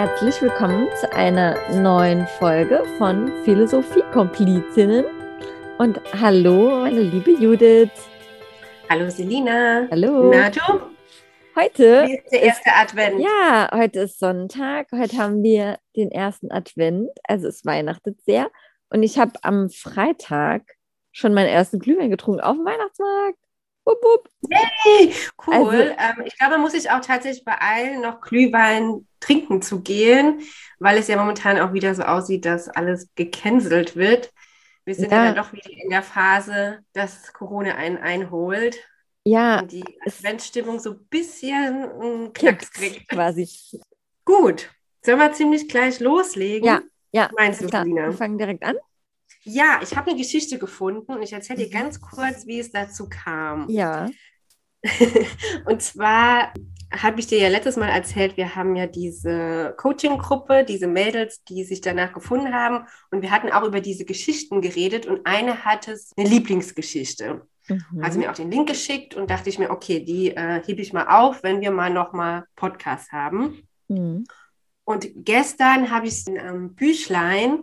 Herzlich willkommen zu einer neuen Folge von Philosophie-Komplizinnen. Und hallo, meine liebe Judith. Hallo, Selina. Hallo. Na du? Heute Wie ist der erste Advent? Ja, heute ist Sonntag. Heute haben wir den ersten Advent. Also es weihnachtet sehr. Und ich habe am Freitag schon meinen ersten Glühwein getrunken auf dem Weihnachtsmarkt. Wupp, wupp. Hey, cool. Also, ähm, ich glaube, muss sich auch tatsächlich beeilen, noch Glühwein trinken zu gehen, weil es ja momentan auch wieder so aussieht, dass alles gecancelt wird. Wir sind ja, ja dann doch wieder in der Phase, dass Corona einen einholt. Ja. Und die Adventsstimmung so ein bisschen einen Knacks kriegt. Quasi. Gut. Sollen wir ziemlich gleich loslegen? Ja, ja. Meinst du, klar. Wir fangen direkt an. Ja, ich habe eine Geschichte gefunden und ich erzähle dir mhm. ganz kurz, wie es dazu kam. Ja. und zwar habe ich dir ja letztes Mal erzählt, wir haben ja diese Coaching-Gruppe, diese Mädels, die sich danach gefunden haben. Und wir hatten auch über diese Geschichten geredet und eine hatte eine Lieblingsgeschichte. Mhm. Also mir auch den Link geschickt und dachte ich mir, okay, die äh, hebe ich mal auf, wenn wir mal nochmal Podcast haben. Mhm. Und gestern habe ich ein ähm, Büchlein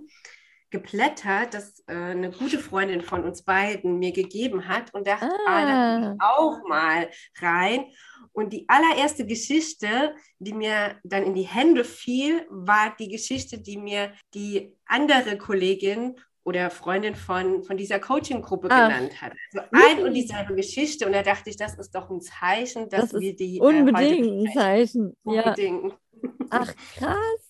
geblättert, das äh, eine gute Freundin von uns beiden mir gegeben hat und dachte, ah. ah da auch mal rein. Und die allererste Geschichte, die mir dann in die Hände fiel, war die Geschichte, die mir die andere Kollegin oder Freundin von, von dieser Coaching-Gruppe ah. genannt hat. Also ein und dieselbe Geschichte. Und da dachte ich, das ist doch ein Zeichen, dass das wir die. Äh, unbedingt äh, ein Zeichen. Unbedingt. Ja. Ach, krass.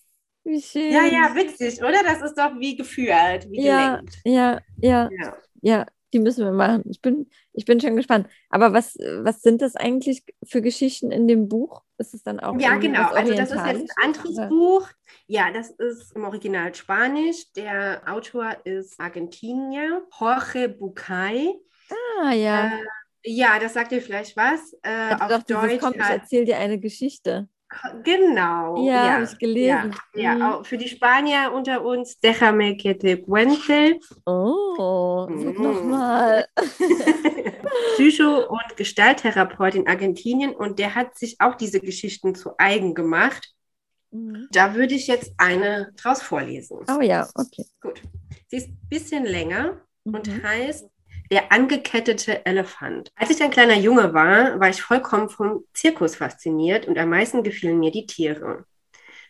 Wie schön. Ja, ja, witzig, oder? Das ist doch wie geführt, wie ja, gelenkt. Ja, ja, ja, ja, die müssen wir machen. Ich bin, ich bin schon gespannt. Aber was, was sind das eigentlich für Geschichten in dem Buch? Ist es dann auch Ja, genau. Also das ist jetzt ein anderes oder? Buch. Ja, das ist im Original Spanisch. Der Autor ist Argentinier, Jorge Bucay. Ah, ja. Äh, ja, das sagt dir vielleicht was. Äh, auf doch, Deutsch. Kommt, ich erzähle dir eine Geschichte. Genau. Ja, ja habe ich gelesen. Ja, mhm. ja, für die Spanier unter uns, déjame que te cuente. Oh, mhm. nochmal. Psycho- und Gestalttherapeut in Argentinien und der hat sich auch diese Geschichten zu eigen gemacht. Mhm. Da würde ich jetzt eine draus vorlesen. Oh ja, okay. Gut. Sie ist ein bisschen länger und mhm. heißt der angekettete Elefant. Als ich ein kleiner Junge war, war ich vollkommen vom Zirkus fasziniert und am meisten gefielen mir die Tiere.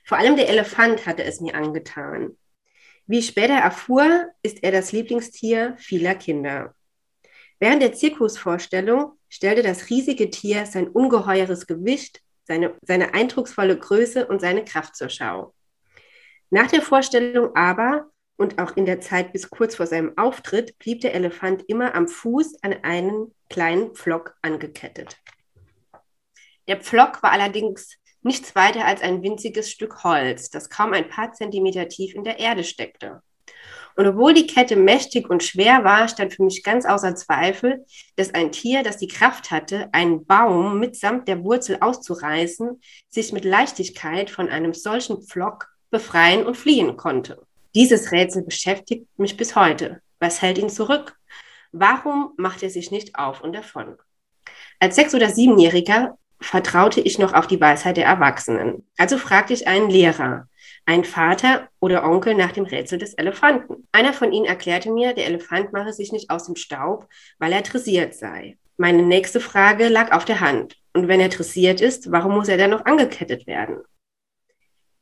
Vor allem der Elefant hatte es mir angetan. Wie ich später erfuhr, ist er das Lieblingstier vieler Kinder. Während der Zirkusvorstellung stellte das riesige Tier sein ungeheures Gewicht, seine, seine eindrucksvolle Größe und seine Kraft zur Schau. Nach der Vorstellung aber und auch in der Zeit bis kurz vor seinem Auftritt blieb der Elefant immer am Fuß an einen kleinen Pflock angekettet. Der Pflock war allerdings nichts weiter als ein winziges Stück Holz, das kaum ein paar Zentimeter tief in der Erde steckte. Und obwohl die Kette mächtig und schwer war, stand für mich ganz außer Zweifel, dass ein Tier, das die Kraft hatte, einen Baum mitsamt der Wurzel auszureißen, sich mit Leichtigkeit von einem solchen Pflock befreien und fliehen konnte. Dieses Rätsel beschäftigt mich bis heute. Was hält ihn zurück? Warum macht er sich nicht auf und davon? Als Sechs- oder Siebenjähriger vertraute ich noch auf die Weisheit der Erwachsenen. Also fragte ich einen Lehrer, einen Vater oder Onkel nach dem Rätsel des Elefanten. Einer von ihnen erklärte mir, der Elefant mache sich nicht aus dem Staub, weil er dressiert sei. Meine nächste Frage lag auf der Hand. Und wenn er dressiert ist, warum muss er dann noch angekettet werden?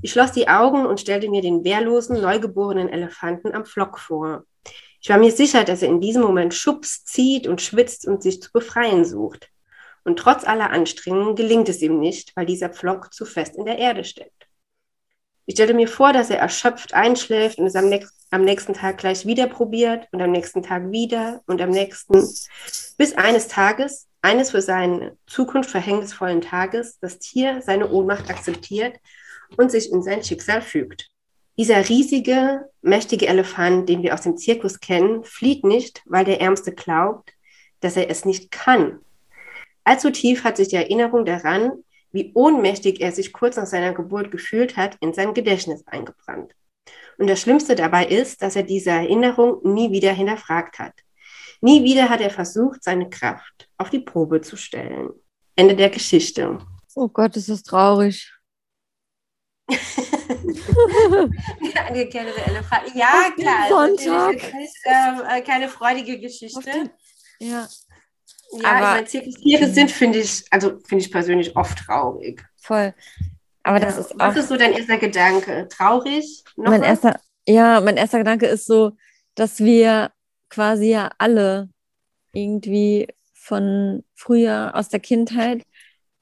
Ich schloss die Augen und stellte mir den wehrlosen, neugeborenen Elefanten am Flock vor. Ich war mir sicher, dass er in diesem Moment schubst, zieht und schwitzt und sich zu befreien sucht. Und trotz aller Anstrengungen gelingt es ihm nicht, weil dieser Pflock zu fest in der Erde steckt. Ich stellte mir vor, dass er erschöpft einschläft und es am, nächsten, am nächsten Tag gleich wieder probiert und am nächsten Tag wieder und am nächsten, bis eines Tages, eines für seine Zukunft verhängnisvollen Tages, das Tier seine Ohnmacht akzeptiert und sich in sein Schicksal fügt. Dieser riesige, mächtige Elefant, den wir aus dem Zirkus kennen, flieht nicht, weil der Ärmste glaubt, dass er es nicht kann. Allzu tief hat sich die Erinnerung daran, wie ohnmächtig er sich kurz nach seiner Geburt gefühlt hat, in sein Gedächtnis eingebrannt. Und das Schlimmste dabei ist, dass er diese Erinnerung nie wieder hinterfragt hat. Nie wieder hat er versucht, seine Kraft auf die Probe zu stellen. Ende der Geschichte. Oh Gott, ist das traurig. Angekettete Elefant. Ja, klar. Sonntag. Das ist äh, keine freudige Geschichte. Ja. Ja, aber, ich meine, Zirkustiere sind, finde ich, also finde ich persönlich oft traurig. Voll. Aber ja. das ist auch. Was ist so dein erster Gedanke? Traurig? Noch mein was? erster, ja, mein erster Gedanke ist so, dass wir quasi ja alle irgendwie von früher aus der Kindheit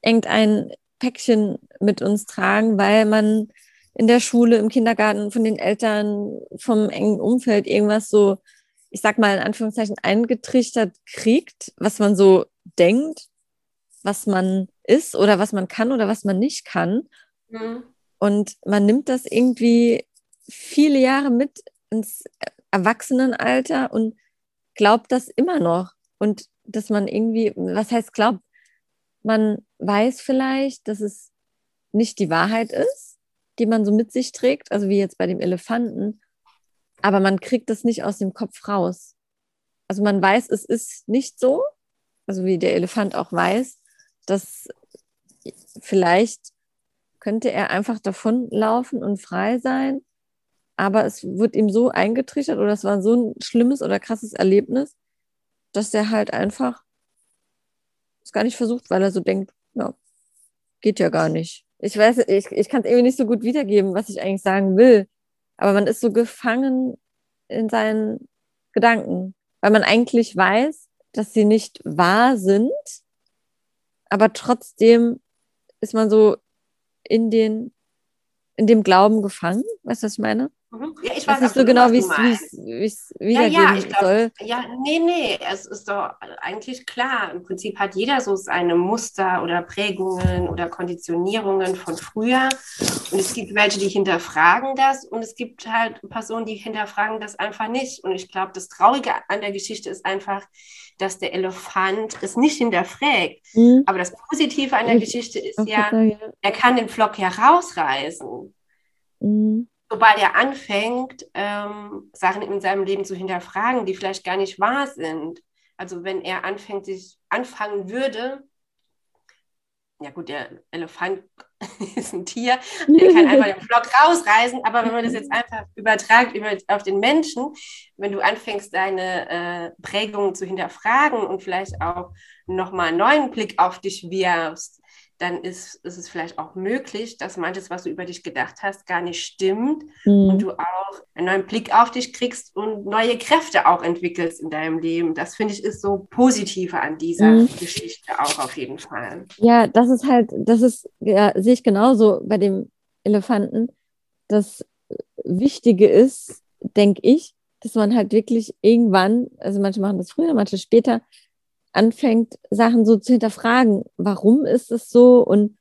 irgendein Päckchen mit uns tragen, weil man in der Schule, im Kindergarten, von den Eltern, vom engen Umfeld irgendwas so, ich sag mal in Anführungszeichen, eingetrichtert kriegt, was man so denkt, was man ist oder was man kann oder was man nicht kann. Mhm. Und man nimmt das irgendwie viele Jahre mit ins Erwachsenenalter und glaubt das immer noch. Und dass man irgendwie, was heißt glaubt, man weiß vielleicht, dass es nicht die Wahrheit ist, die man so mit sich trägt, also wie jetzt bei dem Elefanten, aber man kriegt das nicht aus dem Kopf raus. Also man weiß, es ist nicht so, also wie der Elefant auch weiß, dass vielleicht könnte er einfach davonlaufen und frei sein, aber es wird ihm so eingetrichtert oder es war so ein schlimmes oder krasses Erlebnis, dass er halt einfach es gar nicht versucht, weil er so denkt, geht ja gar nicht. Ich weiß, ich, ich kann es irgendwie nicht so gut wiedergeben, was ich eigentlich sagen will. Aber man ist so gefangen in seinen Gedanken, weil man eigentlich weiß, dass sie nicht wahr sind, aber trotzdem ist man so in den, in dem Glauben gefangen. Weißt du, was ich meine? Mhm. Ja, ich weiß nicht so genau, wie es wiedergeben ja, ja, glaub, soll. Ja, nee, nee, es ist doch eigentlich klar. Im Prinzip hat jeder so seine Muster oder Prägungen oder Konditionierungen von früher. Und es gibt welche, die hinterfragen das und es gibt halt Personen, die hinterfragen das einfach nicht. Und ich glaube, das Traurige an der Geschichte ist einfach, dass der Elefant es nicht hinterfragt. Mhm. Aber das Positive an der Geschichte ist ja, er kann den Flock ja rausreißen. Mhm sobald er anfängt, ähm, Sachen in seinem Leben zu hinterfragen, die vielleicht gar nicht wahr sind. Also wenn er anfängt, sich anfangen würde, ja gut, der Elefant ist ein Tier, der kann einfach den Flock rausreißen, aber wenn man das jetzt einfach übertragt über, auf den Menschen, wenn du anfängst, deine äh, Prägungen zu hinterfragen und vielleicht auch nochmal einen neuen Blick auf dich wirfst, dann ist, ist es vielleicht auch möglich, dass manches, was du über dich gedacht hast, gar nicht stimmt mhm. und du auch einen neuen Blick auf dich kriegst und neue Kräfte auch entwickelst in deinem Leben. Das finde ich ist so positiver an dieser mhm. Geschichte auch auf jeden Fall. Ja, das ist halt, das ist, ja, sehe ich genauso bei dem Elefanten. Das Wichtige ist, denke ich, dass man halt wirklich irgendwann, also manche machen das früher, manche später, anfängt, Sachen so zu hinterfragen. Warum ist es so und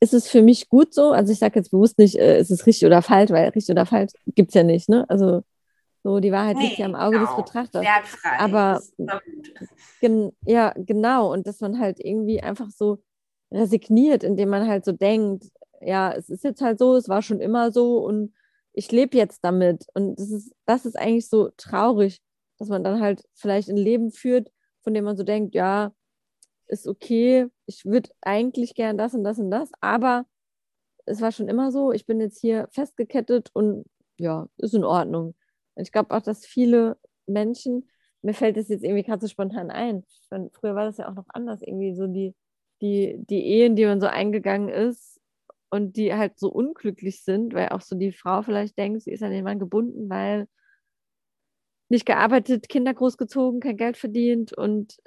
ist es für mich gut so? Also ich sage jetzt bewusst nicht, äh, ist es richtig oder falsch, weil richtig oder falsch gibt es ja nicht. Ne? Also so die Wahrheit liegt ja im Auge genau. des Betrachters. Wertfrei. Aber gen ja, genau. Und dass man halt irgendwie einfach so resigniert, indem man halt so denkt, ja, es ist jetzt halt so, es war schon immer so und ich lebe jetzt damit. Und das ist, das ist eigentlich so traurig, dass man dann halt vielleicht ein Leben führt, von dem man so denkt, ja, ist okay, ich würde eigentlich gern das und das und das, aber es war schon immer so, ich bin jetzt hier festgekettet und ja, ist in Ordnung. Und ich glaube auch, dass viele Menschen, mir fällt das jetzt irgendwie gerade so spontan ein, meine, früher war das ja auch noch anders, irgendwie so die, die, die Ehen, die man so eingegangen ist und die halt so unglücklich sind, weil auch so die Frau vielleicht denkt, sie ist an den Mann gebunden, weil nicht gearbeitet, Kinder großgezogen, kein Geld verdient und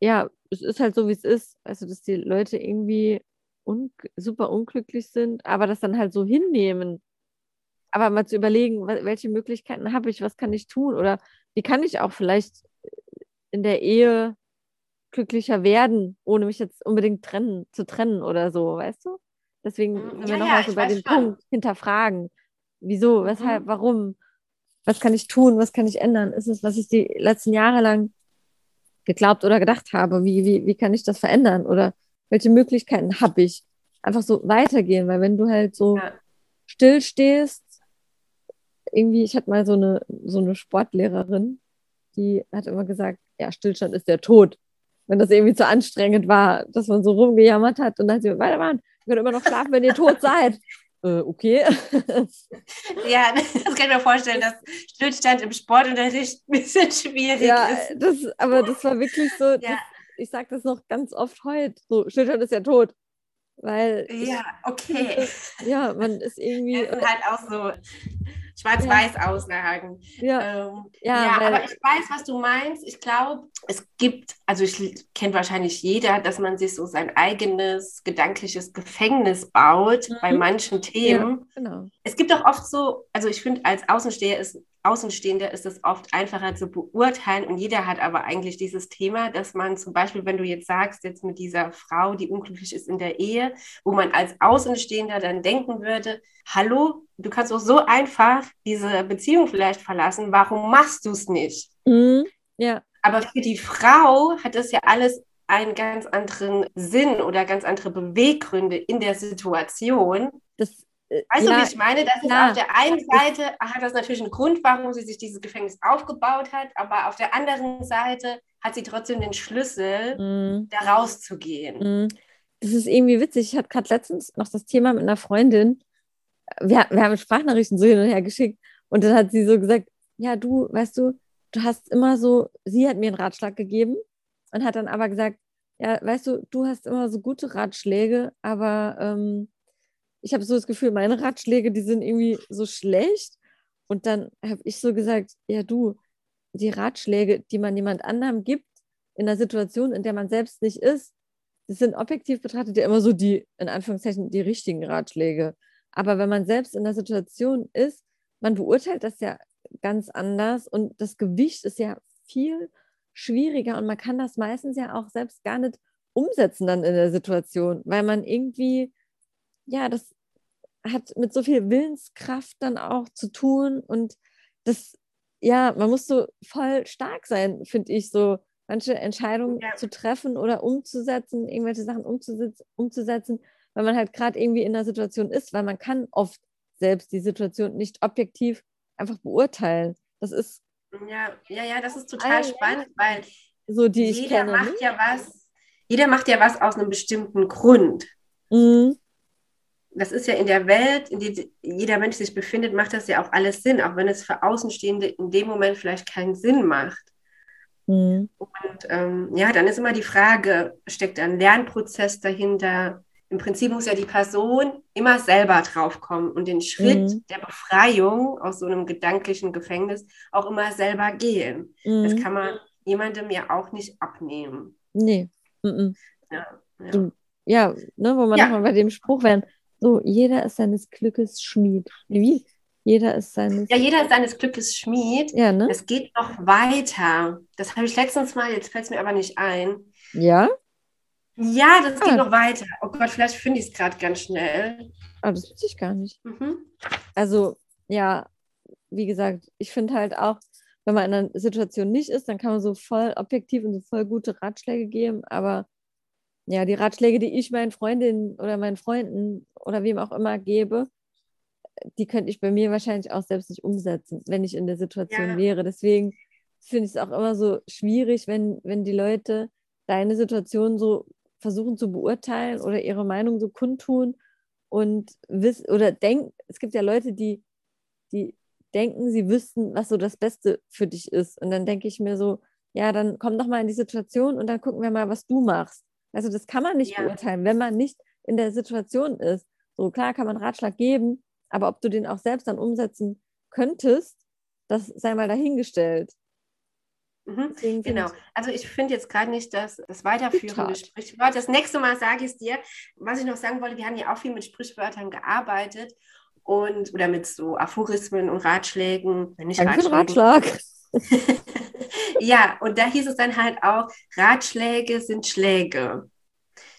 ja, es ist halt so, wie es ist. Also, dass die Leute irgendwie un super unglücklich sind, aber das dann halt so hinnehmen. Aber mal zu überlegen, welche Möglichkeiten habe ich, was kann ich tun oder wie kann ich auch vielleicht in der Ehe glücklicher werden, ohne mich jetzt unbedingt trennen, zu trennen oder so, weißt du? Deswegen mhm. sind wir ja, nochmal ja, so bei dem Punkt hinterfragen. Wieso, weshalb, mhm. warum? Was kann ich tun? Was kann ich ändern? Ist es, was ich die letzten Jahre lang geglaubt oder gedacht habe? Wie, wie, wie kann ich das verändern? Oder welche Möglichkeiten habe ich? Einfach so weitergehen, weil wenn du halt so ja. still stehst, irgendwie, ich hatte mal so eine, so eine Sportlehrerin, die hat immer gesagt, ja, Stillstand ist der Tod. Wenn das irgendwie zu anstrengend war, dass man so rumgejammert hat und dann hat sie, weiter machen, ihr könnt immer noch schlafen, wenn ihr tot seid. Äh, okay. ja, das kann ich mir vorstellen, dass Stillstand im Sportunterricht ein bisschen schwierig ja, ist. Das, aber das war wirklich so, ja. das, ich sage das noch ganz oft heute, so, Stillstand ist ja tot. Weil ja, okay. Ich, ja, man ist irgendwie. Das ist halt auch so Schwarz-Weiß-Auslagen. Ja, ähm, ja, ja aber ich weiß, was du meinst. Ich glaube, es gibt, also ich kenne wahrscheinlich jeder, dass man sich so sein eigenes gedankliches Gefängnis baut mhm. bei manchen Themen. Ja, genau. Es gibt auch oft so, also ich finde, als Außensteher ist Außenstehender ist es oft einfacher zu beurteilen und jeder hat aber eigentlich dieses Thema, dass man zum Beispiel, wenn du jetzt sagst, jetzt mit dieser Frau, die unglücklich ist in der Ehe, wo man als Außenstehender dann denken würde, hallo, du kannst doch so einfach diese Beziehung vielleicht verlassen, warum machst du es nicht? Mhm. Ja. Aber für die Frau hat das ja alles einen ganz anderen Sinn oder ganz andere Beweggründe in der Situation. Das Weißt ja, du, wie ich meine? Das ist auf der einen Seite hat das natürlich einen Grund, warum sie sich dieses Gefängnis aufgebaut hat, aber auf der anderen Seite hat sie trotzdem den Schlüssel, mm. da rauszugehen. Mm. Das ist irgendwie witzig. Ich hatte gerade letztens noch das Thema mit einer Freundin. Wir, wir haben Sprachnachrichten so hin und her geschickt und dann hat sie so gesagt: Ja, du, weißt du, du hast immer so, sie hat mir einen Ratschlag gegeben und hat dann aber gesagt: Ja, weißt du, du hast immer so gute Ratschläge, aber. Ähm, ich habe so das Gefühl, meine Ratschläge, die sind irgendwie so schlecht. Und dann habe ich so gesagt, ja du, die Ratschläge, die man jemand anderem gibt, in einer Situation, in der man selbst nicht ist, das sind objektiv betrachtet ja immer so die, in Anführungszeichen, die richtigen Ratschläge. Aber wenn man selbst in der Situation ist, man beurteilt das ja ganz anders und das Gewicht ist ja viel schwieriger und man kann das meistens ja auch selbst gar nicht umsetzen dann in der Situation, weil man irgendwie ja, das hat mit so viel Willenskraft dann auch zu tun und das, ja, man muss so voll stark sein, finde ich, so manche Entscheidungen ja. zu treffen oder umzusetzen, irgendwelche Sachen umzusetzen, umzusetzen weil man halt gerade irgendwie in der Situation ist, weil man kann oft selbst die Situation nicht objektiv einfach beurteilen. Das ist ja, ja, ja, das ist total spannend, weil so die jeder ich kenne, macht ja was, jeder macht ja was aus einem bestimmten Grund. Mhm das ist ja in der Welt, in der jeder Mensch sich befindet, macht das ja auch alles Sinn, auch wenn es für Außenstehende in dem Moment vielleicht keinen Sinn macht. Mhm. Und ähm, ja, dann ist immer die Frage, steckt ein Lernprozess dahinter? Im Prinzip muss ja die Person immer selber draufkommen und den Schritt mhm. der Befreiung aus so einem gedanklichen Gefängnis auch immer selber gehen. Mhm. Das kann man jemandem ja auch nicht abnehmen. Nee. Mhm. Ja, ja. Ja ne, wo man ja. nochmal bei dem Spruch wären, so, jeder ist seines Glückes Schmied. Wie? Jeder ist seines. Ja, jeder ist seines Glückes Schmied. Ja, ne? Es geht noch weiter. Das habe ich letztens mal, jetzt fällt es mir aber nicht ein. Ja? Ja, das ah. geht noch weiter. Oh Gott, vielleicht finde ich es gerade ganz schnell. Aber ah, das wusste ich gar nicht. Mhm. Also, ja, wie gesagt, ich finde halt auch, wenn man in einer Situation nicht ist, dann kann man so voll objektiv und so voll gute Ratschläge geben, aber ja, die Ratschläge, die ich meinen Freundinnen oder meinen Freunden oder wem auch immer gebe, die könnte ich bei mir wahrscheinlich auch selbst nicht umsetzen, wenn ich in der Situation ja. wäre. Deswegen finde ich es auch immer so schwierig, wenn, wenn die Leute deine Situation so versuchen zu beurteilen oder ihre Meinung so kundtun und wissen oder denken, es gibt ja Leute, die, die denken, sie wüssten, was so das Beste für dich ist. Und dann denke ich mir so, ja, dann komm doch mal in die Situation und dann gucken wir mal, was du machst. Also das kann man nicht ja. beurteilen, wenn man nicht in der Situation ist. So klar kann man Ratschlag geben, aber ob du den auch selbst dann umsetzen könntest, das sei mal dahingestellt. Mhm, genau. Also ich finde jetzt gerade nicht, dass das weiterführende Sprichwort. Das nächste Mal sage ich es dir. Was ich noch sagen wollte, wir haben ja auch viel mit Sprichwörtern gearbeitet und oder mit so Aphorismen und Ratschlägen. Nicht Danke Ratschlag. ja, und da hieß es dann halt auch, Ratschläge sind Schläge.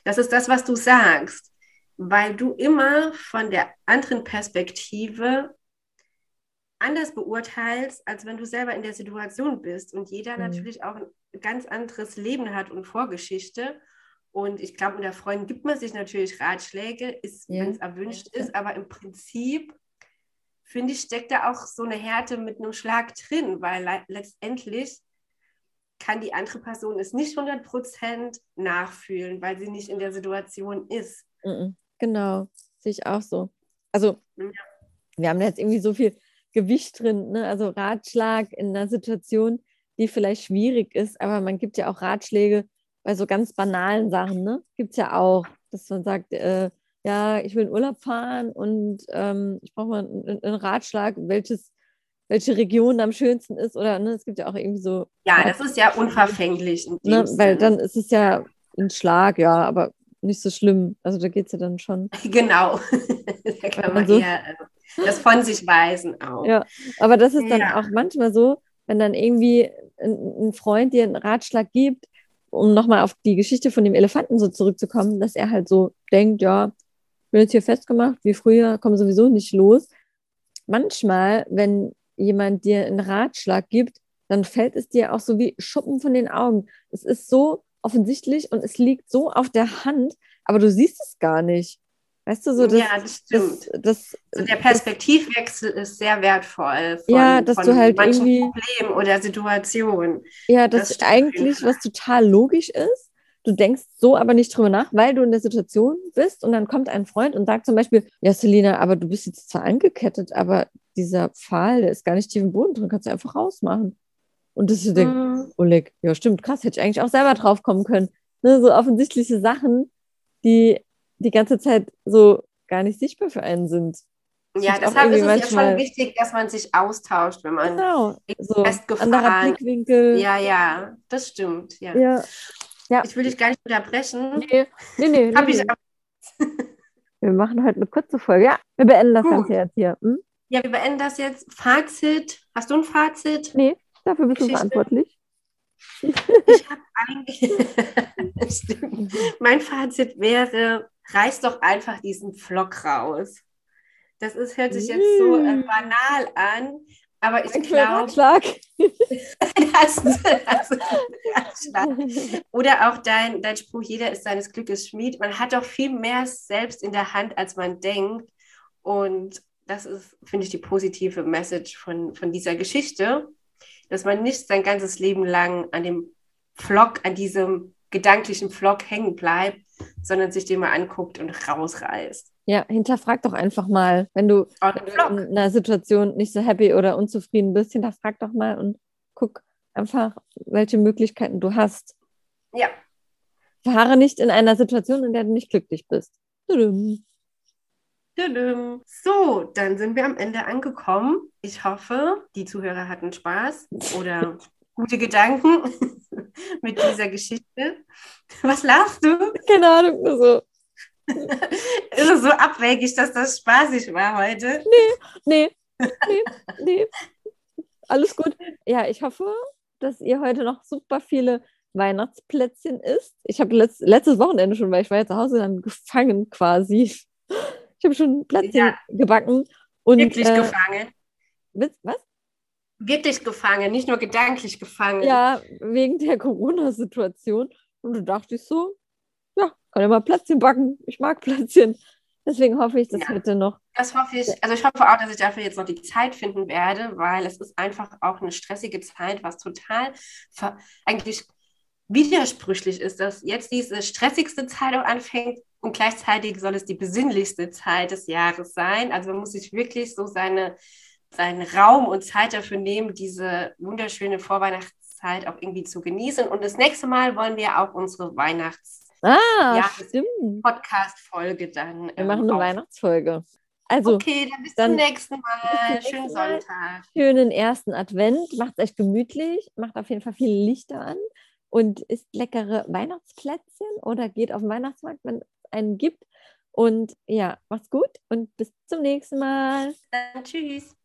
Das ist das, was du sagst. weil du immer von der anderen Perspektive anders beurteilst, als wenn du selber in der Situation bist und jeder mhm. natürlich auch ein ganz anderes Leben hat und Vorgeschichte. Und ich glaube, unter Freunden gibt man sich natürlich Ratschläge, ja. wenn es erwünscht ja. ist, aber im Prinzip finde ich, steckt da auch so eine Härte mit einem Schlag drin, weil le letztendlich kann die andere Person es nicht 100% nachfühlen, weil sie nicht in der Situation ist. Genau, sehe ich auch so. Also, ja. wir haben jetzt irgendwie so viel Gewicht drin, ne? also Ratschlag in einer Situation, die vielleicht schwierig ist, aber man gibt ja auch Ratschläge bei so ganz banalen Sachen, ne? Gibt es ja auch, dass man sagt, äh, ja, ich will in Urlaub fahren und ähm, ich brauche mal einen, einen, Ratschlag, welches, welche Region am schönsten ist oder ne, es gibt ja auch irgendwie so. Ja, das ist ja unverfänglich. Ne, weil dann ist es ja ein Schlag, ja, aber nicht so schlimm. Also da geht es ja dann schon. Genau. da kann man so, eher das von sich weisen auch. Ja, aber das ist dann ja. auch manchmal so, wenn dann irgendwie ein, ein Freund dir einen Ratschlag gibt, um nochmal auf die Geschichte von dem Elefanten so zurückzukommen, dass er halt so denkt, ja, bin jetzt hier festgemacht, wie früher, komme sowieso nicht los. Manchmal, wenn jemand dir einen Ratschlag gibt, dann fällt es dir auch so wie Schuppen von den Augen. Es ist so offensichtlich und es liegt so auf der Hand, aber du siehst es gar nicht. Weißt du, so das, Ja, das stimmt. Das, das, so der Perspektivwechsel ist sehr wertvoll. Von, ja, dass du halt irgendwie Problem oder Situation. Ja, das, das eigentlich was total logisch ist, Du denkst so aber nicht drüber nach, weil du in der Situation bist und dann kommt ein Freund und sagt zum Beispiel, ja, Selina, aber du bist jetzt zwar angekettet, aber dieser Pfahl, der ist gar nicht tief im Boden drin, kannst du einfach rausmachen. Und das ist mhm. Oleg, ja stimmt, krass, hätte ich eigentlich auch selber drauf kommen können. Ne, so offensichtliche Sachen, die die ganze Zeit so gar nicht sichtbar für einen sind. Ja, deshalb ist es manchmal... ja schon wichtig, dass man sich austauscht, wenn man genau, so anderer Blickwinkel. Ja, ja, das stimmt. Ja. ja. Ja. Ich will dich gar nicht unterbrechen. Nee, nee, nee. Nee, nee. wir machen heute eine kurze Folge. Ja, wir beenden das Gut. Ganze jetzt hier. Hm? Ja, wir beenden das jetzt. Fazit. Hast du ein Fazit? Nee, dafür bist Geschichte. du verantwortlich. Ich habe eigentlich. mein Fazit wäre: reiß doch einfach diesen Vlog raus. Das ist, hört sich jetzt so äh, mm. banal an, aber ich glaube. das, das Oder auch dein, dein Spruch, jeder ist seines Glückes Schmied. Man hat doch viel mehr selbst in der Hand, als man denkt. Und das ist, finde ich, die positive Message von, von dieser Geschichte, dass man nicht sein ganzes Leben lang an dem Vlog, an diesem gedanklichen Vlog hängen bleibt, sondern sich den mal anguckt und rausreißt. Ja, hinterfrag doch einfach mal, wenn du, in einer Situation nicht so happy oder unzufrieden bist, hinterfrag doch mal und guck einfach, welche Möglichkeiten du hast. Ja. Fahre nicht in einer Situation, in der du nicht glücklich bist. Tudum. So, dann sind wir am Ende angekommen. Ich hoffe, die Zuhörer hatten Spaß oder gute Gedanken mit dieser Geschichte. Was lachst du? Keine Ahnung, nur so. ist es so abwegig, dass das spaßig war heute? Nee, nee, nee, nee. Alles gut. Ja, ich hoffe, dass ihr heute noch super viele Weihnachtsplätzchen isst. Ich habe letzt, letztes Wochenende schon, weil ich war ja zu Hause dann gefangen quasi. Ich habe schon Plätzchen ja. gebacken. Und, Wirklich äh, gefangen? Was? Wirklich gefangen, nicht nur gedanklich gefangen. Ja, wegen der Corona-Situation. Und du dachtest so, ja, kann ja mal Plätzchen backen. Ich mag Plätzchen. Deswegen hoffe ich, dass ja, heute noch. Das hoffe ich. Also ich hoffe auch, dass ich dafür jetzt noch die Zeit finden werde, weil es ist einfach auch eine stressige Zeit, was total eigentlich widersprüchlich ist, dass jetzt diese stressigste Zeit auch anfängt und gleichzeitig soll es die besinnlichste Zeit des Jahres sein. Also man muss sich wirklich so seine, seinen Raum und Zeit dafür nehmen, diese wunderschöne Vorweihnachtszeit auch irgendwie zu genießen. Und das nächste Mal wollen wir auch unsere Weihnachts Ah, ja, stimmt. Podcast-Folge dann. Wir ähm, machen eine auf. Weihnachtsfolge. Also, okay, dann bis dann zum nächsten Mal. Schönen Sonntag. Schönen ersten Advent. Macht es euch gemütlich. Macht auf jeden Fall viele Lichter an. Und isst leckere Weihnachtsplätzchen oder geht auf den Weihnachtsmarkt, wenn es einen gibt. Und ja, macht's gut und bis zum nächsten Mal. Dann tschüss.